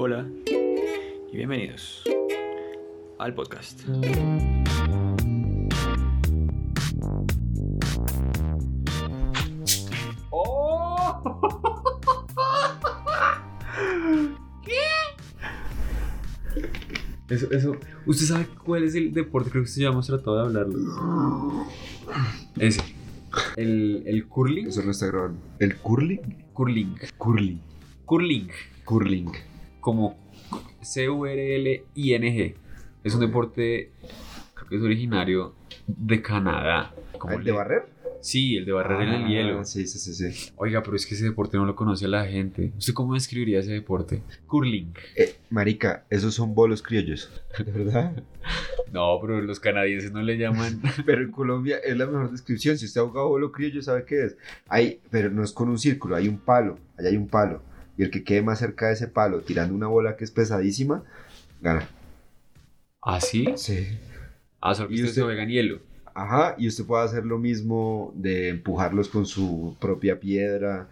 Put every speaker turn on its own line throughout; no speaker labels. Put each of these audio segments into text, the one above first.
Hola y bienvenidos al podcast.
Eso, eso. ¿Usted sabe cuál es el deporte? Creo que usted ya hemos tratado de hablarlo. Ese. El, el curling.
Eso no está grabando. ¿El curling?
Curling.
Curling.
Curling.
Curling.
Como C-U-R-L-I-N-G. Es un deporte, creo que es originario de Canadá. Como
¿El de barrer?
Sí, el de barrer en el
Ah,
hielo.
Sí, sí, sí, sí.
Oiga, pero es que ese deporte no lo conoce la gente. ¿Usted cómo describiría ese deporte? Curling.
Eh, marica, esos son bolos criollos. ¿De verdad?
No, pero los canadienses no le llaman.
Pero en Colombia es la mejor descripción. Si usted ha jugado bolo criollo, sabe qué es. Hay, pero no es con un círculo, hay un palo. Allá hay un palo. Y el que quede más cerca de ese palo, tirando una bola que es pesadísima, gana.
¿Ah, sí?
Sí.
Ah, solo que
¿Y
ustedes
usted?
se juegan hielo.
Ajá, y usted puede hacer lo mismo de empujarlos con su propia piedra.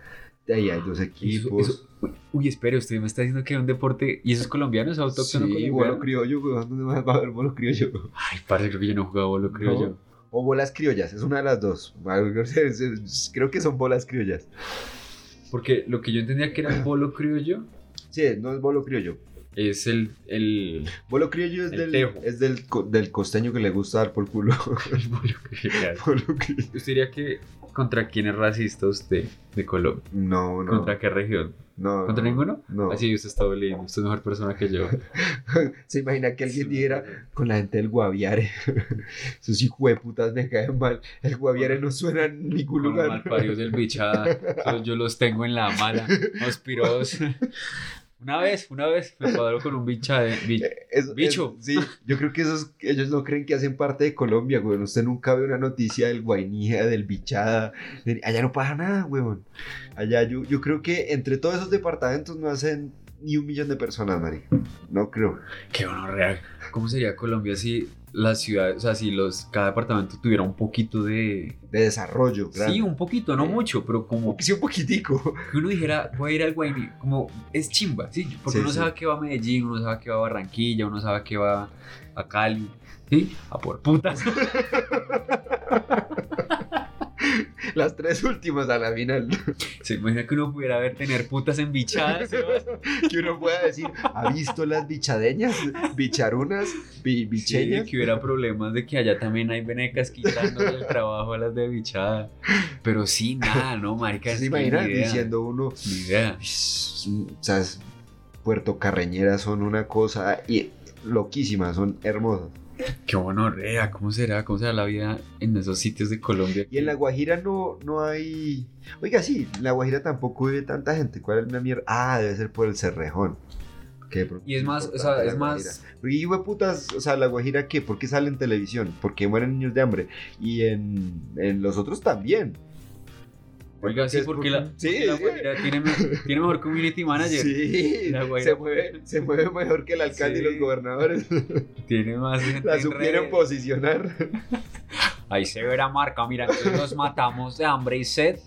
De ahí hay dos equipos.
eso- uy, uy, espere, usted me está diciendo que es un deporte. ¿Y eso es colombiano? ¿Es autóctono
Sí,
colombiano?
bolo criollo, weón. ¿Dónde más va a haber bolo criollo?
Ay, parce, creo que yo no he jugado bolo criollo.
No. O bolas criollas, es una de las dos. Creo que son bolas criollas.
Porque lo que yo entendía que era bolo criollo
Sí, no es bolo criollo.
es el. el,
Bolo criollo es,
El
del, es del, del costeño que le gusta dar por culo.
el bolo criollo. ¿Usted diría que contra quién es racista usted de Colombia?
No, no.
¿Contra qué región?
no,
¿Contra
no,
ninguno?
No.
Así usted está lindo, usted es mejor persona que yo.
Se imagina que alguien dijera con la gente del Guaviare. Sus hijueputas me caen mal. El Guaviare no suena en ningún
Con los
lugar.
malparidos del bichada, yo los tengo en la mala, auspiros. Una vez, una vez me cuadró con un bicha de, bi-
Es-
Bicho.
es- sí, yo creo que esos, ellos no creen que hacen parte de Colombia, güey. Usted nunca ve una noticia del Guainía, del Bichada. de- allá no pasa nada, weón. Allá yo, yo creo que entre todos esos departamentos no hacen ni un millón de personas, Mari. No creo.
Qué real. ¿Cómo sería Colombia si las ciudades, o sea, si los, cada departamento tuviera un poquito de...
De desarrollo, grande.
Sí, un poquito, no mucho, pero como
Sí, un poquitico.
que uno dijera, voy a ir al Guayní, como es chimba, ¿sí? Porque
Sí,
uno
sí.
sabe que va a Medellín, uno sabe que va a Barranquilla, uno sabe que va a Cali, ¿sí? A por putas.
Las tres últimas a la final.
Se imagina que uno pudiera ver tener putas en bichadas,
que uno pueda decir, ¿ha visto las bichadeñas? Bicharunas,
Sí,
bicheñas.
que hubiera problemas de que allá también hay venecas quitándole el trabajo a las de bichada. Pero sí, nada, ¿no, marica?
¿Se
idea,
diciendo uno,
Ni idea.
o sea, Puerto Carreñeras son una cosa y loquísimas, son hermosas.
Qué bueno, rea, ¿cómo será? ¿Cómo será la vida en esos sitios de Colombia?
Y en La Guajira no, no hay... Oiga, sí, en La Guajira tampoco vive tanta gente. ¿Cuál es la mierda? Ah, debe ser por el Cerrejón. Que
Y es más, o sea, es más...
Y putas, o sea, La Guajira, ¿qué? ¿Por qué sale en televisión? Porque mueren niños de hambre. Y en, en los otros también.
Oiga, sí,
es
porque la,
Sí,
la
sí.
Guajira tiene, tiene mejor community manager.
Sí,
La
se mueve, se mueve mejor que el alcalde
Sí.
y los gobernadores.
Tiene más gente
La supieron posicionar.
Ahí se ve la marca, mira, entonces los matamos de hambre y sed.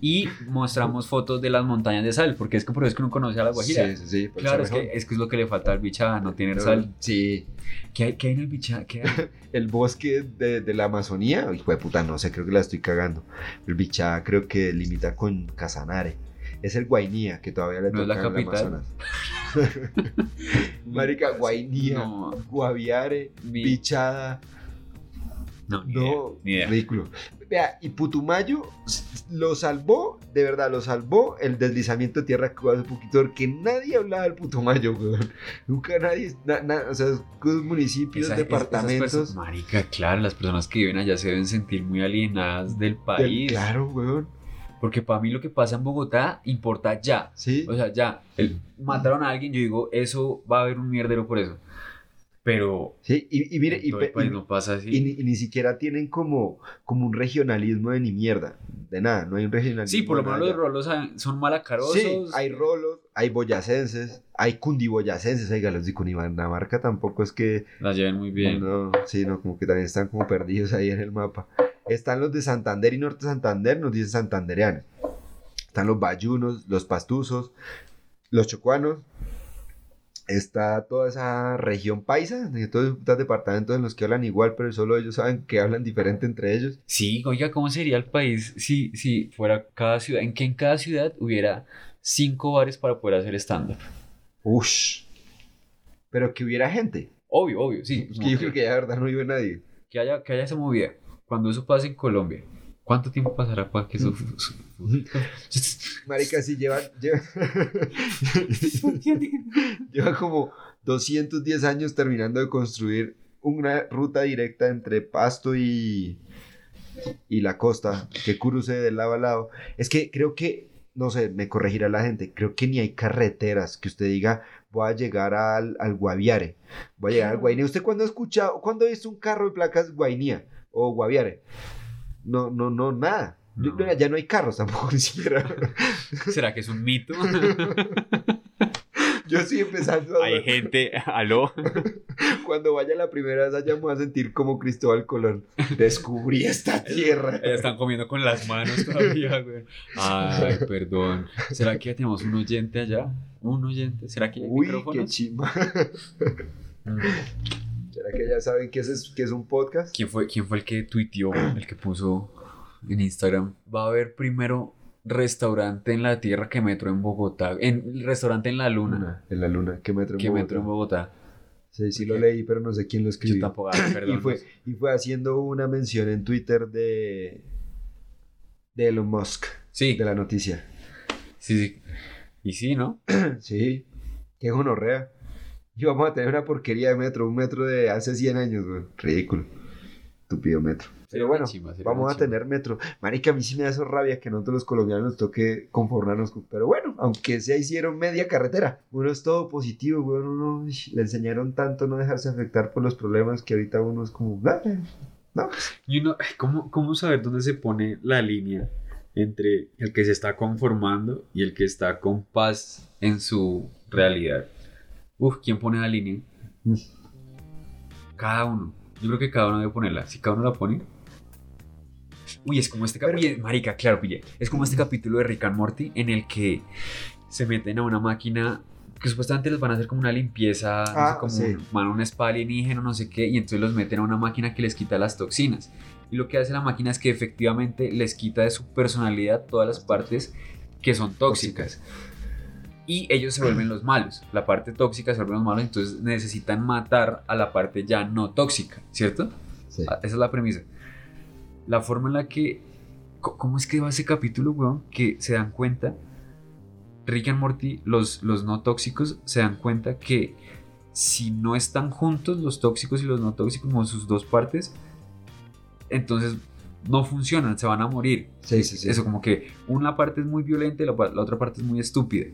Y mostramos fotos de las montañas de sal, porque es que por eso es que uno conoce a la Guajira.
Sí, sí, sí. el
Claro, es que, es que es lo que le falta al bichada, no tener sal.
Sí.
¿Qué hay, qué hay en el bichada? ¿Qué hay?
El bosque de, de la Amazonía, hijo de puta, no sé, creo que la estoy cagando. El Bichá creo que limita con Casanare. Es el Guainía, que todavía le
¿No es
toca
la
en el
capital?
Amazonas. Marica, Guainía,
No,
Guaviare,
Mi-
Bichada,
no, ni
no,
idea, ni idea.
ridículo. Vea, y Putumayo lo salvó, de verdad, lo salvó el deslizamiento de tierra que hubo hace poquito, porque nadie hablaba del Putumayo, weón. Nunca nadie, na- na- o sea, los municipios,
Esa- es-
departamentos.
personas- marica, claro, las personas que viven allá se deben sentir muy alienadas del
del-
país.
claro, weón.
Porque para mí lo que pasa en Bogotá importa ya.
Sí.
O sea, ya. el- mataron a alguien, yo digo, eso va a haber un mierdero por eso. Pero
Sí, y, y mire, y, y-
no pasa así.
y ni, siquiera tienen como, como un regionalismo de ni mierda, de nada, no hay un regionalismo.
sí, por lo menos los rolos son malacarosos.
Sí, hay rolos, hay boyacenses, hay cundiboyacenses, oiga, los de Cundinamarca tampoco es que,
La lleven muy bien.
no, sí, no, como que también están como perdidos ahí en el mapa. Están los de Santander y Norte Santander, nos dicen santandereanos. Están los bayunos, los pastuzos, los chocuanos, está toda esa región paisa, de todos esos departamentos en los que hablan igual, pero solo ellos saben que hablan diferente entre ellos.
Sí, oiga, ¿cómo sería el país si, si fuera cada ciudad? En que en cada ciudad hubiera cinco bares para poder hacer stand-up.
Ush. Pero que hubiera gente.
Obvio, obvio, sí.
Que yo
que-
creo que ya de verdad no vive nadie.
que haya, que haya esa movida. Cuando eso pase en Colombia, ¿cuánto tiempo pasará para que eso...
Marica, sí llevan. Llevan, llevan como 210 años terminando de construir una ruta directa entre Pasto y, y la costa que cruce de lado a lado. Es que creo que, no sé, me corregirá la gente, creo que ni hay carreteras que usted diga, voy a llegar al, al Guaviare, voy a llegar al Guainía. ¿Usted cuándo ha escuchado, cuándo ha visto un carro de placas Guainía o Guaviare? No, no, no, nada. Yo-
No.
Ya no hay carros tampoco, ni siquiera.
¿Será que es un mito?
Yo estoy empezando a
Hay gente, aló.
Cuando vaya la primera vez allá me voy a sentir como Cristóbal Colón. Descubrí esta tierra.
Están comiendo con las manos todavía, güey. Ay, perdón. ¿Será que ya tenemos un oyente allá? ¿Un oyente? ¿Será que hay
Uy, qué
micrófonos? Mm.
¿Será que ya saben que es, que es un podcast?
¿Quién fue, ¿Quién fue el que tuiteó, el que puso en Instagram? Va a haber primero restaurante en la tierra que metro en Bogotá. En restaurante en la luna.
En la luna. ¿Qué metro en
Que
Bogotá?
metro en Bogotá.
Sí, sí lo leí, pero no sé quién lo
Yo
escribió.
tampoco, ah, perdón.
y, fue, y fue haciendo una mención en Twitter de, de Elon Musk,
Sí,
de la noticia.
sí, sí. Y sí, ¿no?
Sí, qué gonorrea. Y vamos a tener una porquería de metro, un metro de hace 100 años, güey. Ridículo. Estúpido metro. Pero bueno, vamos a tener metro. Marica, a mí sí me da eso rabia que nosotros los colombianos nos toque conformarnos con... Pero bueno, aunque sea hicieron media carretera. Uno es todo positivo, güey. Uno le enseñaron tanto no dejarse afectar por los problemas que ahorita uno es como... "Ah, No,
Y uno, ay, ¿cómo, ¿Cómo saber dónde se pone la línea entre el que se está conformando y el que está con paz en su realidad? Uf, ¿quién pone la línea? Cada uno. Yo creo que cada uno debe ponerla. Si cada uno la pone. Uy, es como este capítulo. Marica, claro, pille. Es como este capítulo de Rick and Morty en el que se meten a una máquina que supuestamente les van a hacer como una limpieza, no sé,
Ah,
como
sí.
un, van a un spa alienígeno, no sé qué, y entonces los meten a una máquina que les quita las toxinas. Y lo que hace la máquina es que efectivamente les quita de su personalidad todas las partes que son tóxicas. Y ellos se vuelven los malos. La parte tóxica se vuelven los malos, entonces necesitan matar a la parte ya no tóxica, ¿cierto?
Sí.
Ah, Esa es la premisa. La forma en la que. ¿Cómo es que va ese capítulo, weón? Que se dan cuenta. Rick and Morty, los, los no tóxicos, se dan cuenta que si no están juntos los tóxicos y los no tóxicos, como sus dos partes, entonces no funcionan, se van a morir.
Sí, sí, sí.
Eso, como que una parte es muy violenta y la, la otra parte es muy estúpida.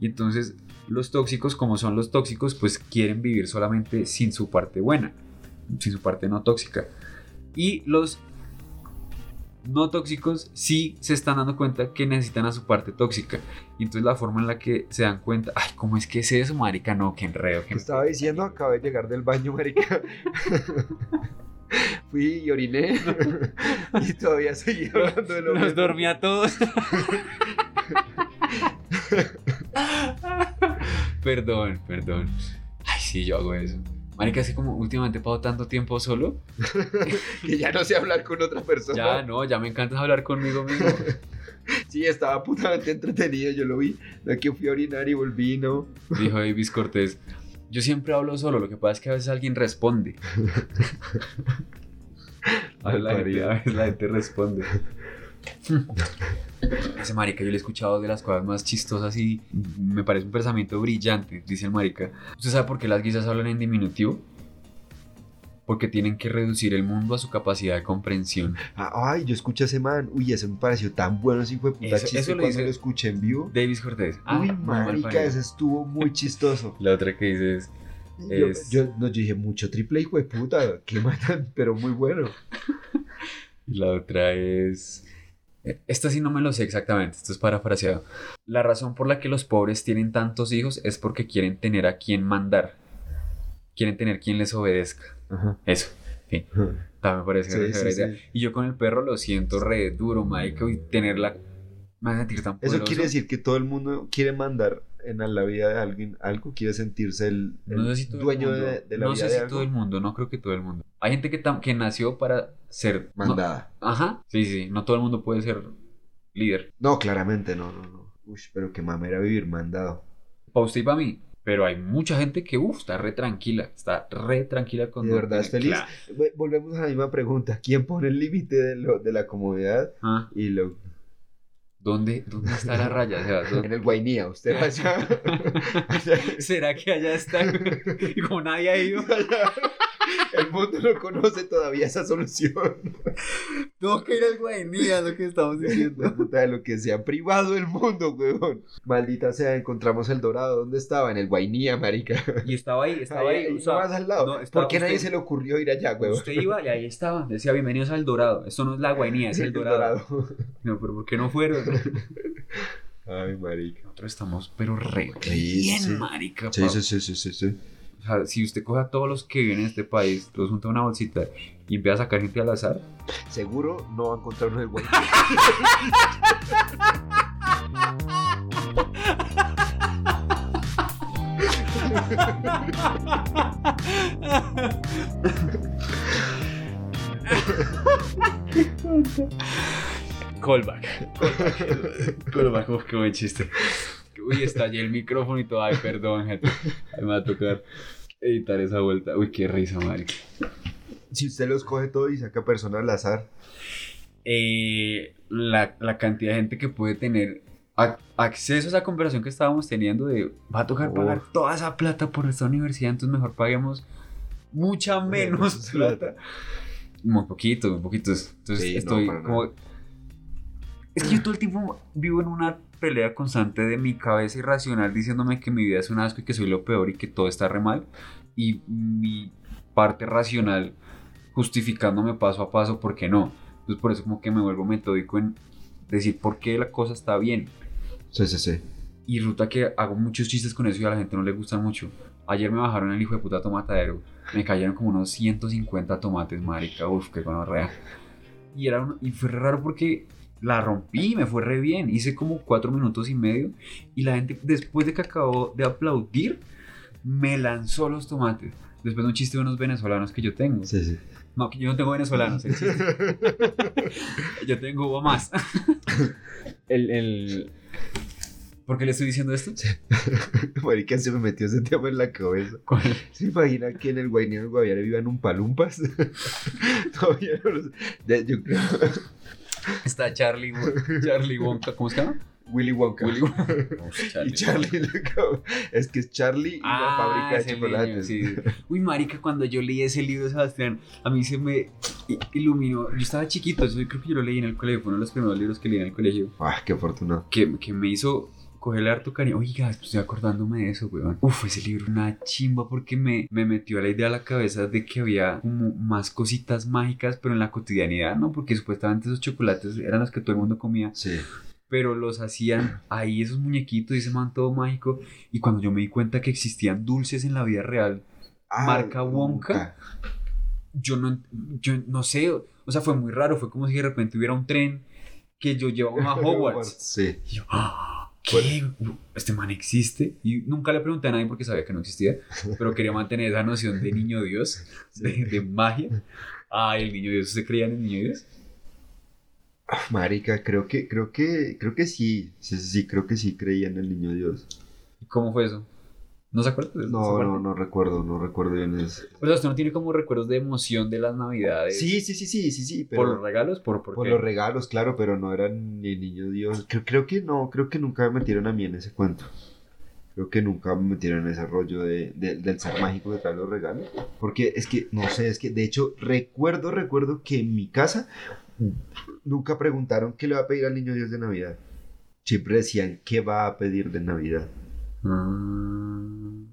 Y entonces los tóxicos, como son los tóxicos, pues quieren vivir solamente sin su parte buena, sin su parte no tóxica. Y los no tóxicos sí se están dando cuenta que necesitan a su parte tóxica. Y entonces la forma en la que se dan cuenta, ay, ¿cómo es que es eso, marica? No, qué enredo.
¿Qué
qué
estaba diciendo? Acabé de llegar del baño, marica. Fui y oriné. y todavía seguí hablando de lo
Nos
mismo.
dormía a todos. perdón, perdón. Ay, sí, yo hago eso. Marica, que como últimamente he pasado tanto tiempo solo.
Que ya no sé hablar con otra persona.
Ya, no, ya me encanta hablar conmigo mismo.
Sí, estaba putamente entretenido, yo lo vi. De que fui a orinar y volví, ¿no?
Dijo Davis Cortés. Yo siempre hablo solo, lo que pasa es que a veces alguien responde. A la, gente, a veces la gente responde. Ese marica, yo le he escuchado de las cosas más chistosas y me parece un pensamiento brillante, dice el marica. ¿Usted sabe por qué las guisas hablan en diminutivo? Porque tienen que reducir el mundo a su capacidad de comprensión.
Ah, Ay, yo escuché a ese man. Uy, ese me pareció tan bueno ese hijo de puta
Eso-
chiste
eso lo
cuando
dice-
lo escuché en vivo.
Davis Cortés. Ah,
Uy, marica, ese estuvo muy chistoso.
La otra que dice es...
Yo,
Es-
yo, no, yo dije mucho triple hijo de puta. Que matan, pero muy bueno.
La otra es... Esta sí no me lo sé exactamente, esto es parafraseado. La razón por la que los pobres tienen tantos hijos es porque quieren tener a quien mandar. Quieren tener quien les obedezca.
Ajá.
Eso. También me parece
Sí, sí.
Y yo con el perro lo siento re duro, marica, y tenerla... Me va a sentir tan
Eso
poderoso.
quiere decir que todo el mundo quiere mandar en la vida de alguien algo, quiere sentirse el,
No sé si
dueño de, de la
no
vida
sé
de
si todo el mundo, no creo que todo el mundo. Hay gente que, nació para ser no-
Mandada.
ajá, sí, sí, no todo el mundo puede ser líder.
No, claramente, no, no, no. Uy, pero qué mamera vivir mandado.
Para usted y para mí. Pero hay mucha gente que, está re tranquila. Está re tranquila con
¿De
no
verdad es feliz?
Claro.
Volvemos a la misma pregunta. ¿Quién pone el límite de la comodidad?
Ah,
Y lo...
¿dónde, ¿Dónde está la raya? O sea, ¿dónde-
En el Guainía, usted va allá-
¿Será que allá está? y como nadie ha ido,
El mundo no conoce todavía esa solución.
tengo que ir al Guainía, lo que estamos
La puta de lo que se ha privado el mundo, weón. Maldita sea, encontramos el dorado. ¿Dónde estaba? En el Guainía, marica.
Y estaba ahí, estaba ahí.
Ahí,
o sea,
más al lado.
no, estaba
¿Por qué nadie
usted-
se le ocurrió ir allá, weón?
Usted iba y ahí estaba. Decía, bienvenidos al Dorado. Esto no es la Guainía, es el Dorado. No, pero ¿por qué no fueron?
Ay, marica.
Nosotros estamos, pero re
Sí,
bien,
sí.
marica.
Sí, sí, sí, sí, sí, sí.
O sea, si usted coge a todos los que viven en este país, los junta en una bolsita y empieza a sacar gente al azar,
Seguro no va a encontrar uno en el Guainía.
Callback. Callback, uf, qué buen chiste. Uy, estallé el micrófono y todo. Ay, perdón, gente. Ay, me va a tocar editar esa vuelta. Uy, qué risa, marica.
Si usted los coge todo y saca personas al azar.
Eh, la, la cantidad de gente que puede tener ac- acceso a esa conversación que estábamos teniendo de va a tocar pagar toda esa plata por esta universidad, entonces mejor paguemos mucha menos plata. Muy poquito, muy poquitos. Entonces
Sí,
estoy como... Es que yo todo el tiempo vivo en una pelea constante de mi cabeza irracional diciéndome que mi vida es un asco y que soy lo peor y que todo está re mal. Y mi parte racional justificándome paso a paso por qué no. Entonces por eso como que me vuelvo metódico en decir por qué la cosa está bien.
Sí, sí, sí.
Y resulta que hago muchos chistes con eso y a la gente no le gusta mucho. Ayer me bajaron el hijo de puta tomatadero. Me cayeron como unos 150 tomates, marica. Uf, qué gonorrea. Y, era un- y fue raro porque la rompí, me fue re bien. Hice como cuatro minutos y medio. Y la gente, después de que acabó de aplaudir, me lanzó los tomates. Después de un chiste de unos venezolanos que yo tengo.
Sí, sí.
No, que yo no tengo venezolanos. el yo tengo más. el, el... ¿Por qué le estoy diciendo esto?
Marica se me metió ese tema en la cabeza.
¿Cuál?
¿Se imagina que en el Guainía del Guaviare vivan un palumpas? Todavía no lo sé. De- Yo creo.
Está Charlie, Charlie Wonka, ¿cómo se llama?
Willy Wonka.
Willy Wonka.
Y Charlie, loco, es que es Charlie y la fábrica de
Ah, ese niño,
chocolates.
sí. Uy, marica, cuando yo leí ese libro, Sebastián, a mí se me iluminó. Yo estaba chiquito, yo creo que yo lo leí en el colegio, fue uno de los primeros libros que leí en el colegio,
Ah, qué afortunado.
que, que me hizo cogerle harto cariño. Oiga, estoy acordándome de eso, weón. Uf, ese libro una chimba porque me, me metió la idea a la cabeza de que había como más cositas mágicas, pero en la cotidianidad, ¿no? Porque supuestamente esos chocolates eran los que todo el mundo comía
Sí.
pero los hacían ahí esos muñequitos y ese man todo mágico. Y cuando yo me di cuenta que existían dulces en la vida real, Marca Wonka. yo no, yo no sé, o sea, fue muy raro, fue como si de repente hubiera un tren que yo llevaba a Hogwarts.
Sí.
Y yo, ¡ah! ¿Qué? Este man existe. Y nunca le pregunté a nadie porque sabía que no existía, pero quería mantener esa noción de niño Dios, de, de magia. Ay, el niño Dios, ¿se creía en el niño Dios?
Ah, Marica, creo que, creo que, creo que sí. Sí, sí, sí, creo que sí creía en el niño Dios.
¿Y ¿Cómo fue eso? ¿No se acuerda? de esa
No, no, no recuerdo, no recuerdo bien eso.
O sea, usted no tiene como recuerdos de emoción de las navidades.
Sí, sí, sí, sí, sí, sí, pero...
¿Por los regalos? ¿Por, por,
Por
qué?
los regalos, claro, pero no eran ni niño Dios. Creo, creo que no, creo que nunca me metieron a mí en ese cuento. Creo que nunca me metieron en ese rollo de, de- del ser mágico que trae los regalos. Porque es que, no sé, es que de hecho recuerdo, recuerdo que en mi casa nunca preguntaron qué le va a pedir al niño Dios de Navidad. Siempre decían qué va a pedir de Navidad.
Ah.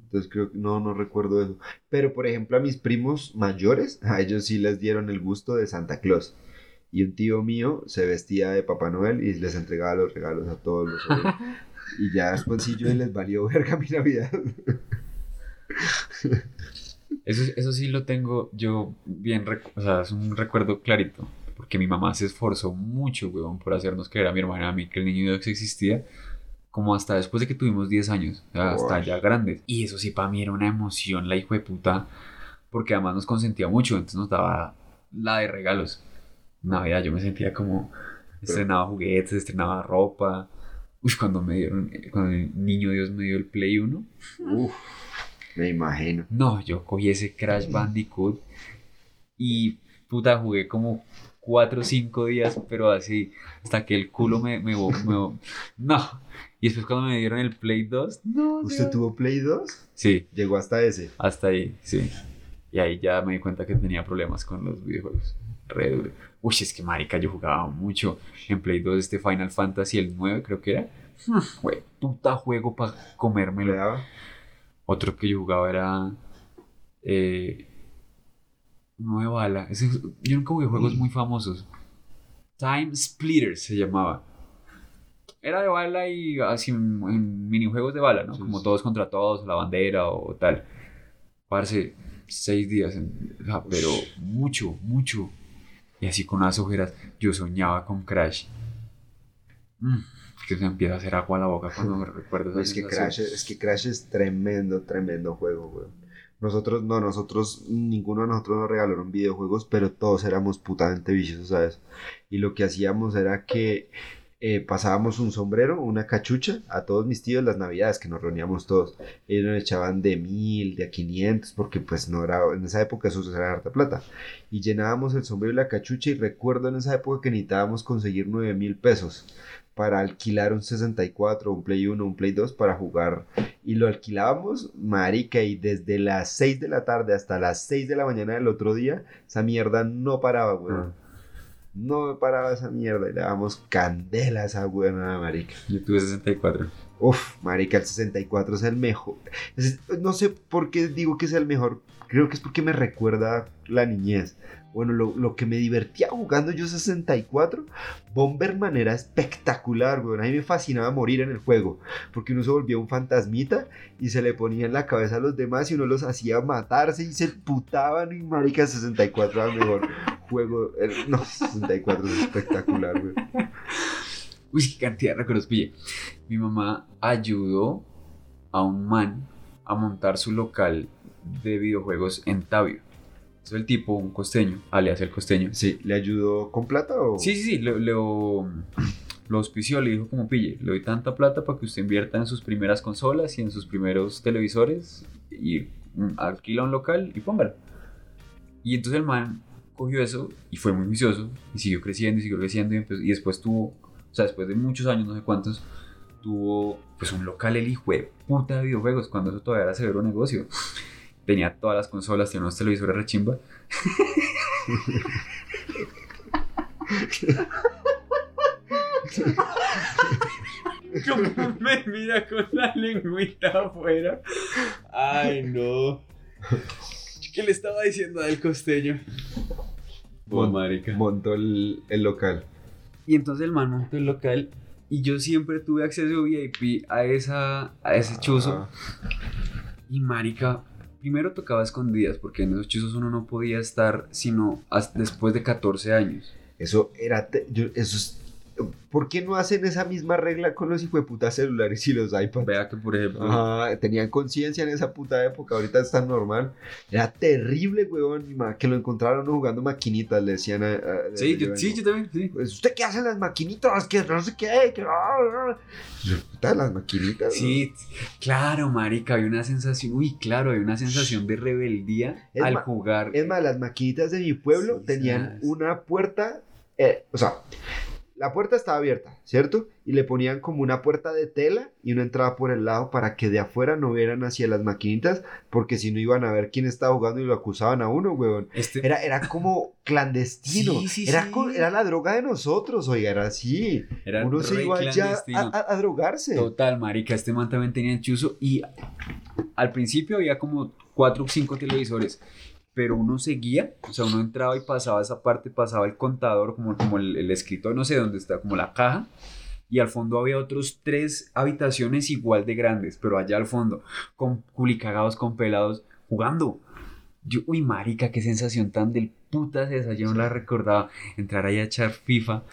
Entonces creo que no, no recuerdo eso. Pero por ejemplo a mis primos mayores, a ellos sí les dieron el gusto de Santa Claus. Y un tío mío se vestía de Papá Noel y les entregaba los regalos a todos los sobrinos. Y ya después sí yo les valió verga mi Navidad.
Eso, eso sí lo tengo yo bien, o sea, es un recuerdo clarito. Porque mi mamá se esforzó mucho, weón, por hacernos creer a mi hermana a mí que el niño Dios existía. Como hasta después de que tuvimos 10 años, hasta
Uy.
ya grandes. Y eso sí para mí era una emoción, la hijo de puta, porque además nos consentía mucho, entonces nos daba la de regalos. Navidad yo me sentía como estrenaba juguetes, estrenaba ropa. Uy, cuando me dieron, cuando el niño Dios me dio el Play 1,
Uf, me imagino.
no, yo cogí ese Crash Bandicoot y puta jugué como 4 o 5 días, pero así, hasta que el culo me, no. Y después cuando me dieron el Play 2, no.
¿Usted
Dios.
tuvo Play 2?
Sí,
Llegó hasta ese.
hasta ahí, sí. Y ahí ya me di cuenta que tenía problemas con los videojuegos. Re duro. Uy, es que marica, yo jugaba mucho en Play 2 este Final Fantasy, el 9 creo que era. Fue puta juego para comérmelo.
¿Le daba?
Otro que yo jugaba era. Eh, bala. Ese- yo nunca jugué juegos muy famosos. Time Splitters se llamaba. Era de bala y así en, minijuegos de bala, ¿no?
Sí,
Como
sí.
todos contra todos, la bandera o tal. Parce, seis días, en- o sea, pero mucho, mucho. Y así con unas ojeras, yo soñaba con Crash. Mm, que se empieza a hacer agua a la boca cuando me recuerdo
Es que. Crash, es que Crash es tremendo, tremendo juego, weón. Nosotros, no, nosotros, ninguno de nosotros nos regalaron videojuegos, pero todos éramos putamente viciosos eso. Y lo que hacíamos era que eh, pasábamos un sombrero, una cachucha a todos mis tíos las navidades, que nos reuníamos todos. Ellos nos echaban de mil, de a 500, porque pues no era, en esa época eso era harta plata. Y llenábamos el sombrero y la cachucha y recuerdo en esa época que necesitábamos conseguir nueve mil pesos para alquilar un 64, un Play 1, un Play 2 para jugar. Y lo alquilábamos, marica, y desde las 6 de la tarde hasta las 6 de la mañana del otro día, esa mierda no paraba, weón. No me paraba esa mierda y le dábamos candela a esa buena marica.
Yo tuve 64.
Uf, marica, el 64 es el mejor. Es- no sé por qué digo que es el mejor. Creo que es porque me recuerda la niñez. Bueno, lo, que me divertía jugando yo 64, Bomberman era espectacular, weón. A mí me fascinaba morir en el juego. Porque uno se volvía un fantasmita y se le ponía en la cabeza a los demás y uno los hacía matarse y se putaban. Y marica, 64 era mejor juego. No, 64 es espectacular, weón.
Uy, qué cantidad de recuerdos. Mi mamá ayudó a un man a montar su local de videojuegos en Tabio. Es el tipo, un costeño, alias el costeño.
Sí, ¿le ayudó con plata o...?
Sí, sí, sí, lo, lo, lo auspició, le dijo como pille, le doy tanta plata para que usted invierta en sus primeras consolas y en sus primeros televisores y mm, alquila un local y póngalo. Y entonces el man cogió eso y fue muy vicioso y siguió creciendo y siguió creciendo y, empezó- y después tuvo, o sea, después de muchos años, no sé cuántos, tuvo pues un local el hijo de puta de videojuegos cuando eso todavía era severo negocio. Tenía todas las consolas, tenía unos televisores rechimba. Como me mira con la lengüita afuera. Ay, no. ¿Qué le estaba diciendo del costeño? Oh, marica.
montó el, el local.
Y entonces el man montó el local y yo siempre tuve acceso VIP a, esa, a ese chuzo.
Ah,
Y marica, primero tocaba escondidas porque en esos chuzos uno no podía estar sino después de 14 años.
Eso era. yo- eso es- ¿Por qué no hacen esa misma regla con los hijueputas celulares y los iPads?
Vea que por ejemplo...
Ajá, tenían conciencia en esa puta época, ahorita es tan normal. Era terrible, weón, que lo encontraron jugando maquinitas, le decían a... a-
Sí, yo, sí, yo también, sí.
Pues, ¿usted qué hace en las maquinitas? Que no sé qué, que... Puta, las maquinitas. ¿no?
Sí, claro, marica, había una sensación, uy, claro, había una sensación de rebeldía
Es
al jugar.
Es más, las maquinitas de mi pueblo
Sí,
tenían
sabes.
una puerta, eh, o sea, la puerta estaba abierta, ¿cierto? Y le ponían como una puerta de tela y uno entraba por el lado para que de afuera no vieran hacia las maquinitas, porque si no iban a ver quién estaba jugando y lo acusaban a uno, weón.
Este,
Era, era como clandestino,
Sí, sí,
era,
sí.
co- era la droga de nosotros, oiga, era así.
era
Uno se iba allá a, a- a drogarse.
Total, marica, este man también tenía el chuzo y al principio había como cuatro o cinco televisores, pero uno seguía, o sea, uno entraba y pasaba esa parte, pasaba el contador, como, como el, el escritorio, no sé dónde está, como la caja, y al fondo había otros tres habitaciones igual de grandes, pero allá al fondo, con culicagados, con pelados, jugando. Yo, uy, marica, qué sensación tan del putas esa, yo no la recordaba, entrar ahí a echar FIFA,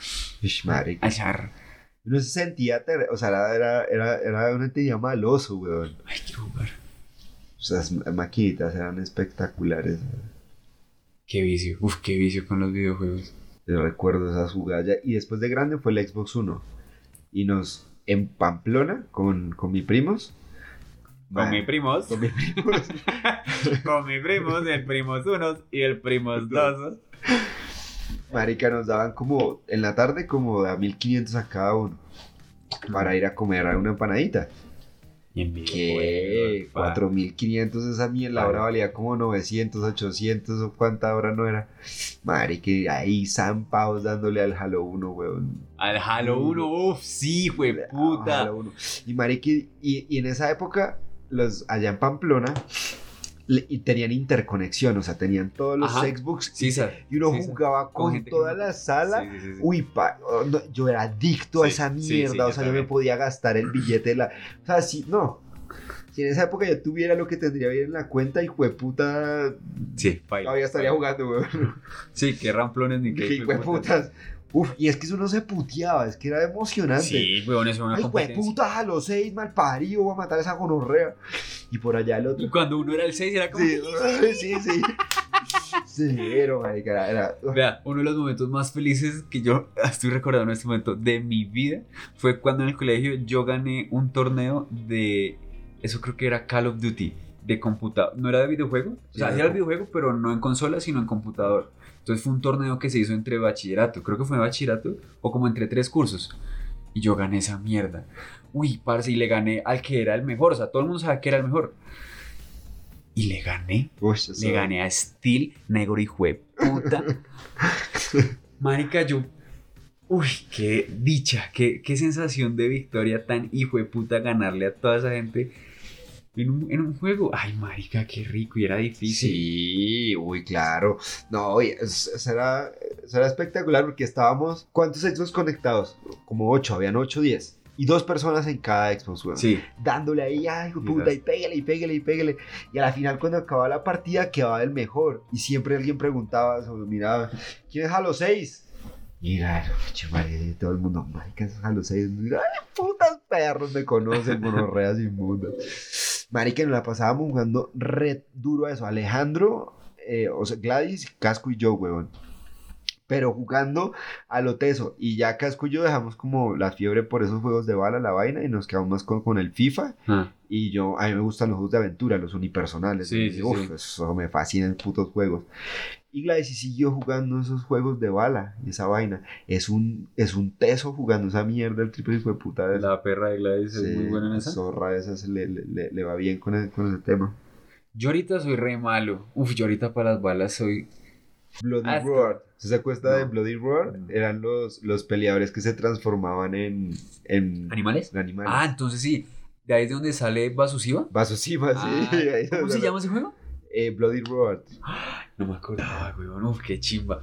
marica.
a echar...
uno se sentía, ter- o sea, era, era, era, una entidad maloso, weón.
Ay, quiero jugar.
O sea, las maquinitas eran espectaculares.
Qué vicio. Uf, qué vicio con los videojuegos.
Yo recuerdo esas jugadas. ya- Y después de grande fue el Xbox One. Y nos, en Pamplona, con, con mis primos.
Con
man,
mis primos.
Con mis primos.
con mis primos, el primos unos y el primos dos.
Marica, nos daban como, en la tarde, como a 1500 a cada uno. Para ir a comer a una empanadita.
Y en
¿Qué?
videojuegos, pa.
4500 esa mierda. La
Vale.
hora valía como 900, 800 o cuánta hora no era. Marica, ahí zampados dándole al Halo 1, weón.
Al Halo 1, uff, sí,
Halo
puta.
1. Y marica, y, y en esa época, los allá en Pamplona, le- y tenían interconexión, o sea, tenían todos los
Ajá.
Xbox
Sí, sa-
y uno
sí,
jugaba con, toda la sala.
Sí, sí, sí, sí.
Uy, pa, oh, no, yo era adicto a
Sí,
esa
sí,
mierda,
sí,
o sea, yo me podía gastar el billete de la... O sea, si, no. Si en esa época yo tuviera lo que tendría bien en la cuenta, hijo de puta,
Sí,
todavía estaría jugando, weón.
Sí, qué ramplones ni qué
Qué hijo de putas. Uf, y es que eso no se puteaba, es que era emocionante.
Sí, weón, eso es una
Ay, puta, a los seis, mal parido, voy a matar a esa gonorrea. Y por allá el otro.
Y cuando uno era el 6 era como...
Sí, sí, sí. Severo, marica, era... era-
Vea, uno de los momentos más felices que yo estoy recordando en este momento de mi vida fue cuando en el colegio yo gané un torneo de. Eso creo que era Call of Duty, de computador. No era de videojuego, o sea,
Sí,
era de videojuego, pero no en consola, sino en computador. Entonces fue un torneo que se hizo entre bachillerato, creo que fue bachillerato, o como entre tres cursos. Y yo gané esa mierda. Uy, parce, y le gané al que era el mejor, o sea, todo el mundo sabía que era el mejor. Y le gané.
Uy,
Le gané a Steel, negro hijo de puta. Marica, yo. Uy, qué dicha, qué, qué sensación de victoria tan hijo de puta ganarle a toda esa gente en un, en un juego. Ay, marica, qué rico y era difícil.
Sí, uy, claro. No, oye, eso era espectacular porque estábamos. ¿Cuántos Xbox conectados? Como 8, habían 8 o 10. Y dos personas en cada Xbox, weón.
Sí,
Dándole ahí, ay, de puta, y pégale, y pégale, y pégale. Y a la final, cuando acababa la partida, quedaba el mejor. Y siempre alguien preguntaba, o miraba, ¿quién es Halo 6? Y era, "Che, madre, y todo el mundo, marica, es Halo 6. Ay, putas perros, me conocen, monorreas inmundas. Marica, nos la pasábamos jugando re duro a eso. Alejandro, eh, o sea, Gladys, Casco y yo, huevón. Pero jugando a lo teso. Y ya Casco y yo dejamos como la fiebre por esos juegos de bala, la vaina, y nos quedamos más con, con el FIFA.
Ah,
Y yo, a mí me gustan los juegos de aventura, los unipersonales.
Sí,
Y
sí,
uf,
sí.
Eso me fascinan putos juegos. Y Gladys siguió jugando esos juegos de bala y esa vaina. Es un, es un teso jugando esa mierda, el triple hijo de puta. de-
la perra de Gladys es muy buena en esa.
Zorra esa se le, le- le- le va bien con, el- con ese tema.
Yo ahorita soy re malo. Uf, yo ahorita para las balas soy.
Bloody Roar. ¿Se acuerda de. Bloody Roar?
No.
Eran los, los peleadores que se transformaban en, en
¿Animales? Ah, entonces sí. De ahí es de donde sale Basusiva.
Vasoshima, sí.
Ah, ¿Cómo se llama ese juego?
Eh, Bloody Roar.
No me acordaba, weón. Uf, qué chimba.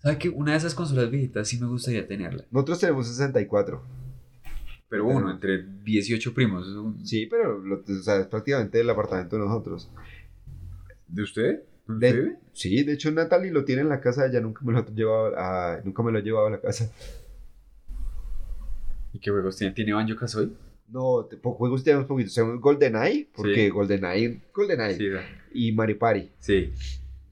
¿Sabes qué? Una de esas consolas viejitas sí me gustaría tenerla.
Nosotros tenemos 64.
Pero uno, entre 18 primos. un-
Sí, pero lo- o sea, es prácticamente el apartamento de nosotros.
¿De usted?
De-
¿Usted?
sí, de hecho Natalie lo tiene en la casa, ella nunca me lo ha llevado a, nunca me lo ha llevado a la casa.
¿Y qué juegos tiene? ¿Tiene Banjo Kazooie?
No, te- juegos tenemos poquitos. Tenemos GoldenEye, porque
Sí.
GoldenEye, GoldenEye
Sí,
y Maripari,
sí.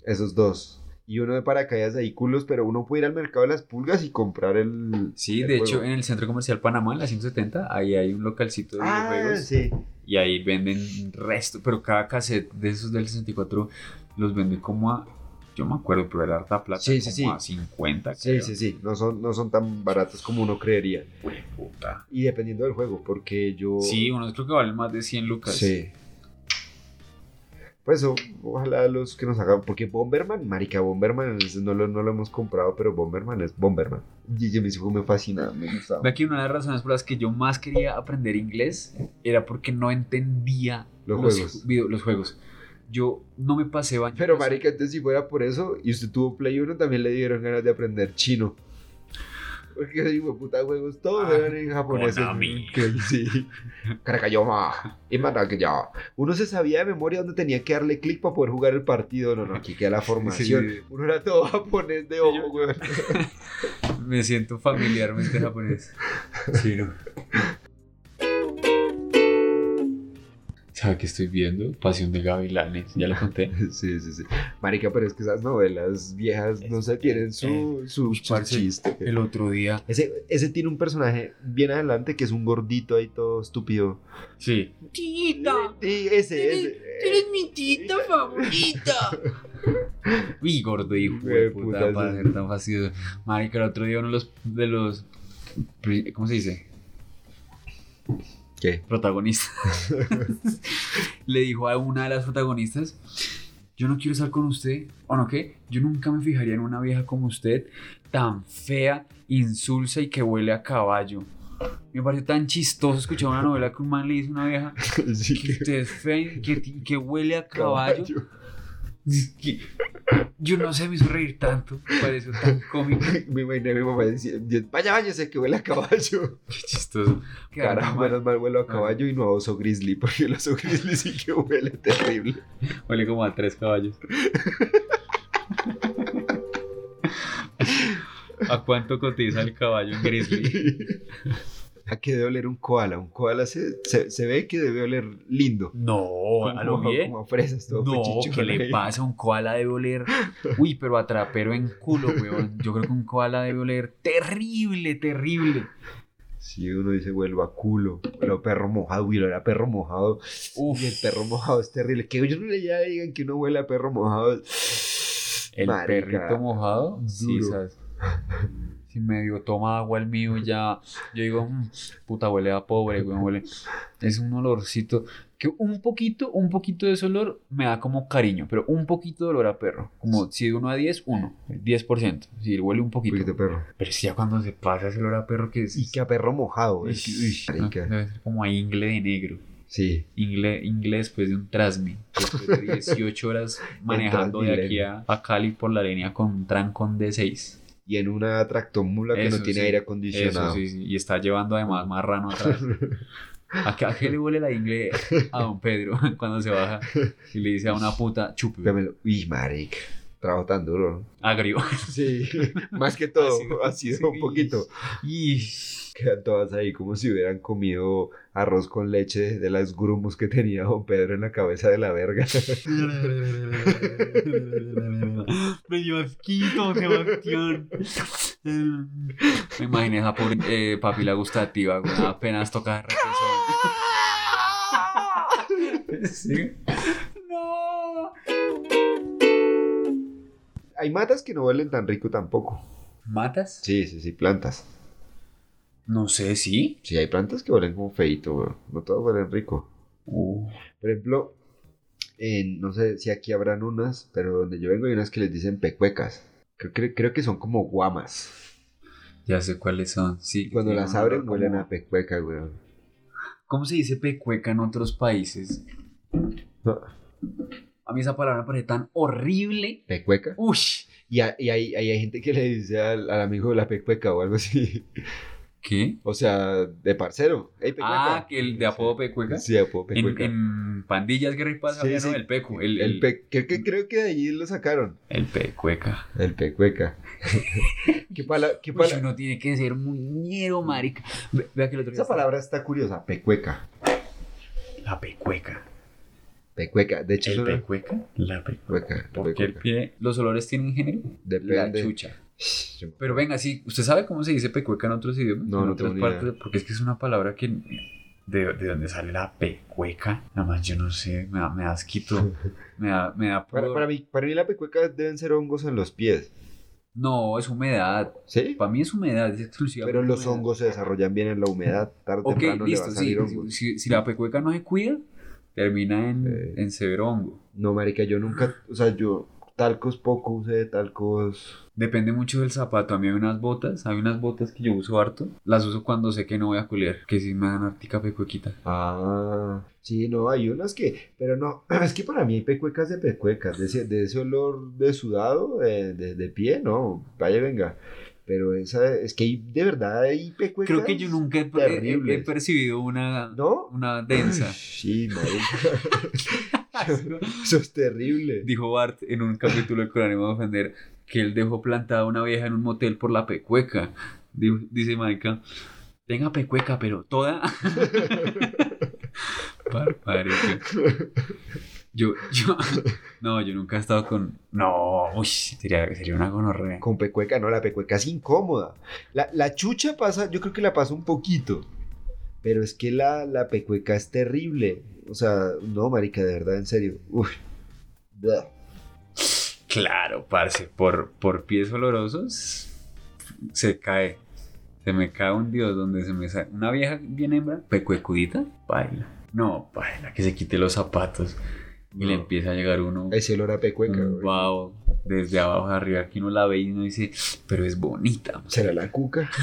esos dos. Y uno de paracaídas de vehículos, pero uno puede ir al mercado de las pulgas y comprar el.
Sí,
el
de
juego.
hecho, en el Centro Comercial Panamá, en la 170, ahí hay un localcito de
Ah,
videojuegos.
sí.
Y ahí venden resto, pero cada cassette de esos del 64 los venden como a. Yo me acuerdo, pero era harta plata.
Sí, sí,
como
sí.
a 50,
Sí,
creo.
sí, sí. No son, no son tan baratos como uno creería.
Hue puta.
Y dependiendo del juego, porque yo.
Sí, unos creo que valen más de 100 lucas.
Sí. Pues o- ojalá los que nos hagan, porque Bomberman, marica, Bomberman no lo, no lo hemos comprado, pero Bomberman es Bomberman. Y yo me hizo me fascina, me gustaba.
Ve aquí una de las razones por las que yo más quería aprender inglés era porque no entendía
Los juegos.
video- los juegos. Yo no me pasé baño.
Pero marica, entonces si fuera por eso y usted tuvo Play 1, también le dieron ganas de aprender chino. Porque hijo de puta juegos todos
Ah,
eran en japonés. Sí. Karakayoma. Y Manakaya. Uno se sabía de memoria dónde tenía que darle clic para poder jugar el partido. No, no, aquí queda la formación.
Sí.
Uno era todo japonés de ojo, weón.
Me siento familiarmente japonés. Sí, no. ¿Sabe qué estoy viendo? Pasión de Gavilanes. Ya lo conté.
Sí, sí, sí. Marica, pero es que esas novelas viejas no sé, tienen su, su, su chiste.
El otro día.
Ese, ese tiene un personaje bien adelante que es un gordito ahí todo estúpido.
Sí.
Tita,
Sí, ese, ese.
tú eres mi tita favorita.
Uy, gordo, hijo de puta,
puta,
para ser tan fastidioso. Marica, el otro día uno de los, de los. ¿Cómo se dice?
¿Qué?
protagonista le dijo a una de las protagonistas yo no quiero estar con usted o no qué yo nunca me fijaría en una vieja como usted tan fea insulsa y que huele a caballo me pareció tan chistoso escuchar una novela que un man le dice a una vieja
Sí,
que usted es fea y que, que huele a caballo, Que- yo no sé me hizo reír tanto me pareció tan cómico
Me imaginé a mi mamá diciendo, vaya, váyase que huele a caballo.
qué chistoso
Carajo, menos mal huele a caballo y no a oso grizzly, porque el oso grizzly sí que huele terrible.
huele como a tres caballos ¿A cuánto cotiza el caballo en Grizzly?
¿A qué debe oler un koala? Un koala se, se, se ve que debe oler lindo.
No, a lo
como,
bien.
como fresas, todo
No, ¿qué le
ahí.
pasa? Un koala debe oler. Uy, pero a trapero en culo, weón. Yo creo que un koala debe oler terrible, terrible.
Si uno dice vuelvo a culo, a perro mojado, uy, era perro mojado.
Uf.
Y el perro mojado es terrible. Que ellos no le ya digan que uno huele a perro mojado.
El
Marica,
perrito mojado, sí. ¿sabes? Si medio toma agua el mío, ya. Yo digo, "Mm, puta, huele a pobre, weón, huele. Es un olorcito. Que un poquito, un poquito de ese olor me da como cariño, pero un poquito de olor a perro. Como si de 1 a 10, 1. 10%. Si huele un poquito.
poquito de perro.
Pero si ya cuando se pasa ese olor a perro que es.
Y que a perro mojado. Es que, uy, marica.
Debe ser como a ingle de negro.
Sí.
Ingle, ingle después de un trasmi. Después de 18 horas manejando de aquí a, a Cali por la línea con un trancón de 6.
Y en una tractomula que
Eso
no tiene
sí,
aire
Eso
acondicionado.
sí, sí. Y está llevando además marrano atrás. ¿A qué, a qué le huele la ingle a don Pedro cuando se baja y le dice a una puta?
Dámelo. Uy, marica. Trabajo tan duro, ¿no?
Agrio.
Sí. Más que todo. Ha sido un poquito.
Y
Quedan todas ahí como si hubieran comido arroz con leche de las grumos que tenía don Pedro en la cabeza de la verga.
Me dio asquito, Sebastián. Me imaginé esa pobre eh, papila gustativa, güey, apenas toca. Sí. No.
Hay matas que no huelen tan rico tampoco.
¿Matas?
Sí, sí, sí, plantas.
No sé, ¿sí?
Sí, hay plantas que huelen como feito, weón. No todas huelen rico.
Uh,
Por ejemplo, en- no sé si aquí habrán unas, pero donde yo vengo hay unas que les dicen pecuecas. Creo, creo, creo que son como guamas.
ya sé cuáles son. Sí.
Cuando las abren
olor
huelen
como-
a pecueca, weón.
¿Cómo se dice pecueca en otros países? A mí esa palabra me parece tan horrible.
¿Pecueca?
Ush.
Y, hay- y hay, hay, hay gente que le dice al, al amigo la pecueca o algo así.
¿Qué?
O sea, de parcero.
Ah, que el de apodo pecueca.
Sí, apodo
En,
pecueca.
en pandillas guerra y paz
Sí, sí.
el pecu. El,
El
el,
pe- creo, que, creo que de allí lo sacaron.
el pecueca.
El pecueca. ¿Qué, pala- qué
Uy,
pala-
uno tiene que ser muñero, marica. Ve- Vea que el otro
Esa palabra está curiosa, pecueca.
La pecueca.
Pecueca. De hecho,
¿El pecueca? La pecueca.
pecueca.
Porque el
pecueca.
pie... ¿Los olores tienen género? La
Depende.
chucha. Pero venga, sí. ¿Usted sabe cómo se dice pecueca en otros idiomas?
No,
en
no
otras
tengo ni idea.
partes. Porque es que es una palabra que... De, de dónde sale la pecueca. Nada más yo no sé. Me da, me da asquito. Me da, me da
Para, para, mí, para mí la pecueca deben ser hongos en los pies.
No, es humedad.
¿Sí?
Para mí es humedad, es exclusiva.
Pero los
humedad.
hongos se desarrollan bien en la humedad. Tarde o
Ok,
temprano le va a
sí.
salir
si- si la pecueca no se cuida, termina en,
Eh.
en severo hongo.
No, marica, yo nunca... O sea, yo talcos poco usé, talcos...
Depende mucho del zapato. A mí hay unas botas, hay unas botas que yo uso harto. Las uso cuando sé que no voy a culiar, que si me dan artica pecuequita.
Ah, sí, no, hay unas que... Pero no, es que para mí hay pecuecas de pecuecas. De ese, de ese olor de sudado, de, de, de pie, no. Vaya, venga. Pero esa, es que hay, de verdad hay pecuecas.
Creo que yo nunca he, he- he
terribles.
percibido una,
¿No?
una densa.
Uy, Sí, marica. Eso es terrible.
Dijo Bart en un capítulo de Con ánimo de ofender que él dejó plantada una vieja en un motel por la pecueca. Di- Dice Marica, tenga pecueca, pero toda. Yo, yo, no, yo nunca he estado con. No, uy, sería, sería una gonorrea.
Con pecueca, no, la pecueca es incómoda. La, la chucha pasa, yo creo que la pasa un poquito. Pero es que la, la pecueca es terrible. O sea, no, marica, de verdad, en serio. Uf.
Claro, parce, por, por pies olorosos se cae. Se me cae un dios donde se me sale. Una vieja bien hembra, pecuecudita, baila. No, baila, que se quite los zapatos. Y le empieza a llegar uno,
Ese olor a pecueca.
vaho, desde abajo a arriba, que uno la ve y uno dice, pero es bonita.
¿Será la cuca?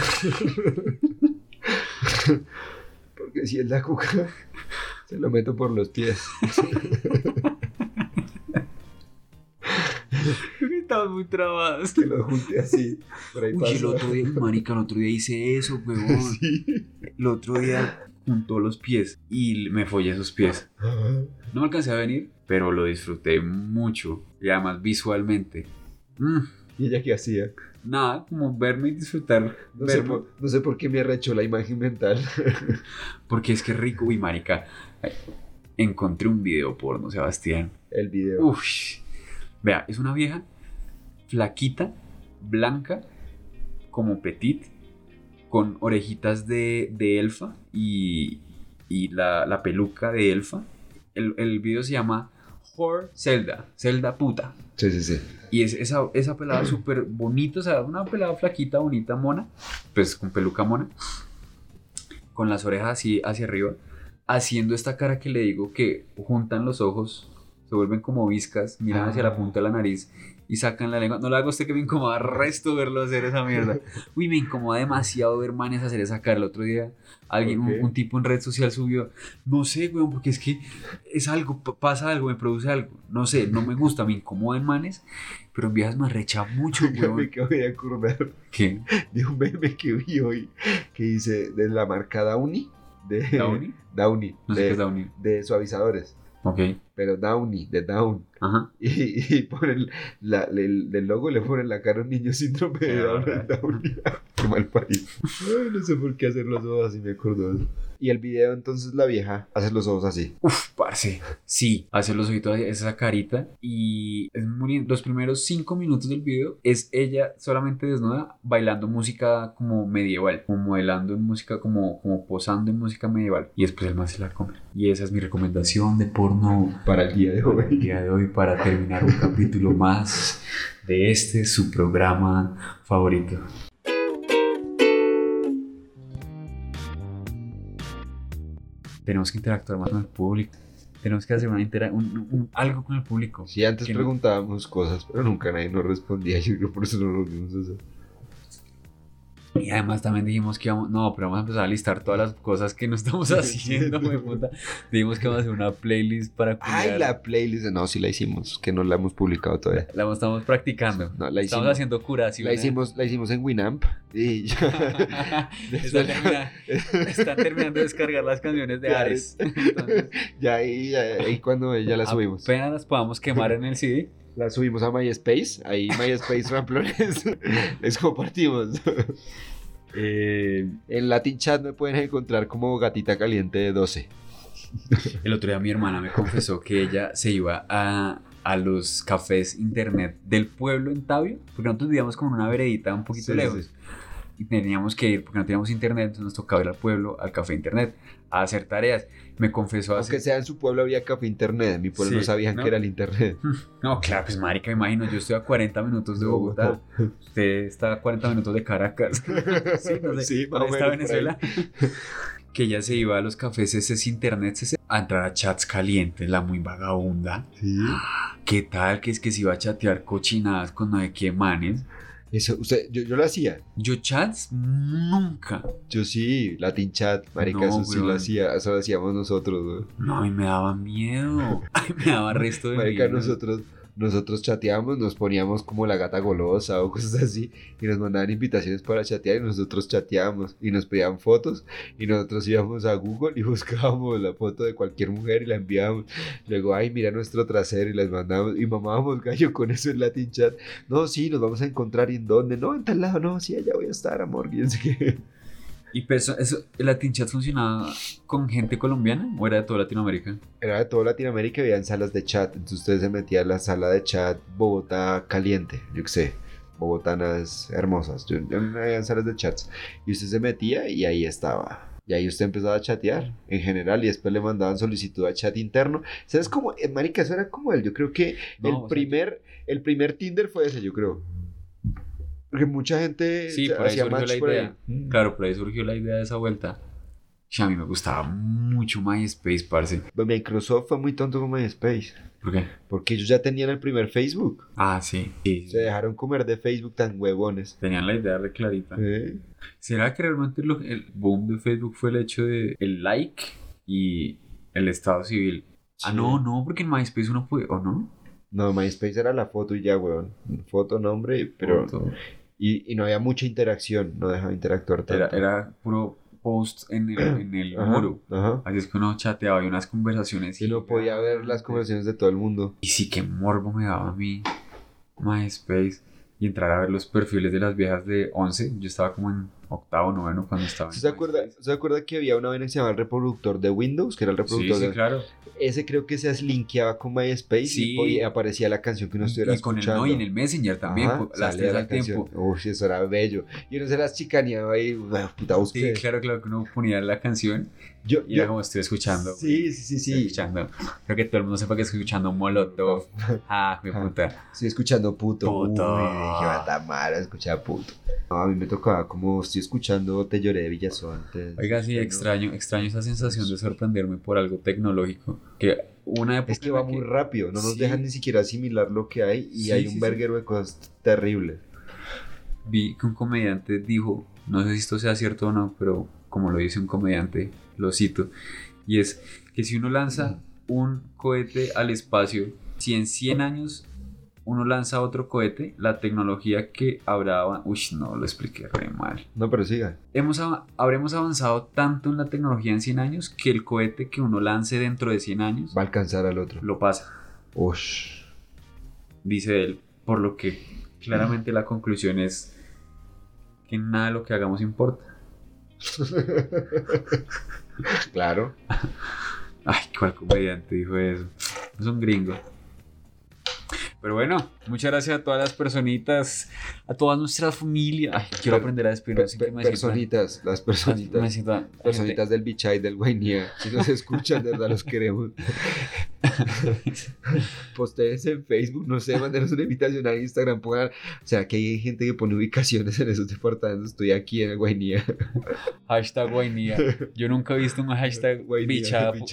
Porque si es la cuca, se lo meto por los pies.
Estamos muy trabados.
Que lo junte así. Por ahí
Uy, el otro día, marica, el otro día hice eso, huevón.
Sí.
El otro día juntó los pies y me follé esos pies. No me alcancé a venir, pero lo disfruté mucho. Y además visualmente. Mm,
¿Y ella qué hacía?
nada, como verme y disfrutar.
No sé, por, no sé por qué me arrechó la imagen mental.
Porque es que rico. Uy, marica. Encontré un video porno, Sebastián.
El video.
Uf. Vea, es una vieja flaquita, blanca, como petit, con orejitas de, de elfa y, y la, la peluca de elfa. El, el video se llama Whore Zelda, Zelda puta.
Sí, sí, sí.
Y es esa, esa pelada súper bonita, o sea, una pelada flaquita, bonita, mona, pues con peluca mona, con las orejas así hacia arriba, haciendo esta cara que le digo que juntan los ojos, se vuelven como viscas, miran hacia la punta de la nariz y sacan la lengua. No le hago a usted que me incomoda resto verlo hacer esa mierda. Uy, me incomoda demasiado ver manes hacer esa cara. El otro día alguien, un- tipo en red social subió, no sé, weón, porque es que es algo, pa- pasa algo, me produce algo. No sé, no me gusta, me incomoda en manes, pero en viejas me recha mucho,
me
weón.
acabo de acordar
¿Qué?
de un meme que vi hoy que dice de la marca Downy. De,
¿Downy?
Downy.
No sé
de,
qué es Downy.
de suavizadores.
Ok,
Pero Downy, de Down.
ajá.
Y, y ponen la, el, del logo le ponen la cara a un niño síndrome de
Qué
Down. Downy. Qué mal. Ay, no sé por qué hacer los ojos así, me acuerdo. Y el video, entonces la vieja hace los ojos así.
Uf, parce. Sí, hace los ojitos, así, esa carita. Y es muy bien. Los primeros cinco minutos del video es ella solamente desnuda bailando música como medieval. Como modelando en música, como, como posando en música medieval. Y después el más se la come. Y esa es mi recomendación de porno
Para el día de
para el
hoy.
día de hoy para terminar un capítulo más de este su programa favorito. Tenemos que interactuar más con el público. Tenemos que hacer una intera- un- un- algo con el público.
Sí, antes
no-
preguntábamos cosas, pero nunca nadie nos respondía. Yo creo por eso no nos vimos eso.
Y además también dijimos que íbamos, no, pero vamos a empezar a listar todas las cosas que no estamos haciendo, me puta. Dijimos que vamos a hacer una playlist para
Ay,
culiar.
la playlist. No, sí la hicimos, que no la hemos publicado todavía.
La estamos practicando.
No, la
estamos
hicimos.
haciendo curación.
La hicimos, la hicimos en Winamp. Y ya,
Están, termina- están terminando de descargar las canciones de Ares. Entonces,
ya ahí, ya- ahí cuando ya la subimos.
apenas las podamos quemar en el CD.
La subimos a MySpace. Ahí MySpace Ramplones. Les compartimos.
Eh,
En Latin Chat me pueden encontrar como gatita caliente de 12.
el otro día mi hermana me confesó que ella se iba a, a los cafés internet del pueblo en Tabio, porque nosotros vivíamos como en una veredita un poquito
sí,
lejos.
sí.
Y teníamos que ir, porque no teníamos internet, entonces nos tocaba ir al pueblo, al café internet, a hacer tareas. Me confesó
Aunque
hace...
sea en su pueblo había café internet. En mi pueblo
Sí,
no sabían
¿no?
que era el internet.
No, claro, pues marica, me imagino, yo estoy a 40 minutos de
De
Bogotá. Usted está a 40 minutos de Caracas. sí, no sé,
Sí, más
¿dónde
o
está Venezuela? que ella se iba a los cafés ese internet ese, a entrar a chats calientes, la muy vagabunda.
Sí.
¿Qué tal? Que es que se iba a chatear cochinadas con no sé qué manes.
Eso, usted, yo, yo lo hacía.
Yo chats nunca.
Yo sí, Latin Chat, marica,
No,
eso sí lo hacía, eso lo hacíamos nosotros.
No, mí me daba miedo. Ay, me daba resto de
Marica,
miedo.
nosotros, nosotros chateábamos, nos poníamos como la gata golosa o cosas así y nos mandaban invitaciones para chatear y nosotros chateábamos y nos pedían fotos y nosotros íbamos a Google y buscábamos la foto de cualquier mujer y la enviábamos. Luego, ay, mira nuestro trasero y las mandábamos y mamábamos gallo con eso en Latin Chat. No, sí, nos vamos a encontrar y en dónde, no, en tal lado, no, sí, allá voy a estar, amor. Qué.
¿Y perso- eso, el Latin Chat funcionaba con gente colombiana o era de toda Latinoamérica?
Era de toda Latinoamérica y habían salas de chat. Entonces usted se metía a la sala de chat Bogotá caliente, yo qué sé, bogotanas hermosas. Habían salas de chats. Y usted se metía y ahí estaba. Y ahí usted empezaba a chatear en general y después le mandaban solicitud a chat interno. ¿Sabes cómo? Eh, Marica, eso era como él. Yo creo que
No,
el,
sea,
primer, el primer Tinder fue ese, yo creo. Porque mucha gente
Sí, por ahí
hacía
surgió la
por ahí.
idea. Claro, por ahí surgió la idea de esa vuelta. Y a mí me gustaba mucho MySpace, parce.
Pero Microsoft fue muy tonto con MySpace.
¿Por qué?
Porque ellos ya tenían el primer Facebook.
Ah, sí. sí.
Se dejaron comer de Facebook tan huevones.
Tenían la idea re clarita.
¿Eh?
¿Será que realmente lo- el boom de Facebook fue el hecho de el like y el estado civil? Ah, no, no, porque en MySpace uno puede, ¿o no?
No, MySpace era la foto y ya, weón. Foto, nombre, pero... Y, y no había mucha interacción, no dejaba interactuar tanto.
Era, era puro post en el, en el
Ajá,
muro.
Ajá.
Así es que uno chateaba y unas conversaciones.
Y no podía ver las conversaciones de todo el mundo.
Y sí, que morbo me daba a mí MySpace y entrar a ver los perfiles de las viejas de 11. Yo estaba como en octavo, noveno cuando estaba en
¿Se acuerda. ¿Se acuerda que había una vaina que se llamaba el reproductor de Windows? Que era el
Sí,
reproductor
sí,
de...
claro.
Ese creo que se linkeaba con MySpace
Sí.
y podía- aparecía la canción que uno estuviera
Y con el
escuchando.
no, y en el Messenger también,
Ajá,
las tres
la
al tiempo.
canción. Uf, eso era bello. Y uno se las chicaneaba ahí, "Uf, puta,
Sí,
usted.
claro, claro, que uno ponía la canción
Yo,
y era
yo-
como estoy escuchando.
Sí, sí, sí,
Estoy
sí.
escuchando. Creo que todo el mundo sepa que estoy escuchando Molotov. Ah, mi puta.
Estoy escuchando puto.
Puto.
Uy, qué bata mala escuchar puto. No, a mí me tocaba como estoy escuchando Te lloré de Villazón. te-
Oiga, sí, extraño, extraño esa sensación de sorprenderme por algo tecnológico. Que una época
Es que va muy rápido, no nos
Sí.
dejan ni siquiera asimilar lo que hay y
Sí,
hay un verguero de cosas terribles.
vi que un comediante dijo, no sé si esto sea cierto o no, pero como lo dice un comediante, lo cito, y es que si uno lanza un cohete al espacio, si en 100 años uno lanza otro cohete, la tecnología que habrá... Uy, no, lo expliqué re mal.
No, pero siga.
Hemos, habremos avanzado tanto en la tecnología en 100 años que el cohete que uno lance dentro de 100 años
Va a alcanzar al otro.
lo pasa,
Ush.
dice él, por lo que claramente la conclusión es que nada de lo que hagamos importa.
claro.
Ay, ¿cuál comediante dijo eso? Es un gringo. Pero bueno, muchas gracias a todas las personitas, a toda nuestra familia. Ay, quiero aprender a despedirme
Pe- pe-
me
personitas, las
Me
personitas.
sienta-
Personitas del Bichay, del Guainía. Si nos escuchan, de verdad los queremos. Posteen en Facebook, no sé, mándenos una invitación a Instagram. Pongan, o sea, que hay gente que pone ubicaciones en esos departamentos. Estoy aquí en el Guainía.
Hashtag guainía. Yo nunca he visto un hashtag
Guainía.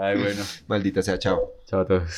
Ay, bueno.
Maldita sea, chao.
Chao a todos.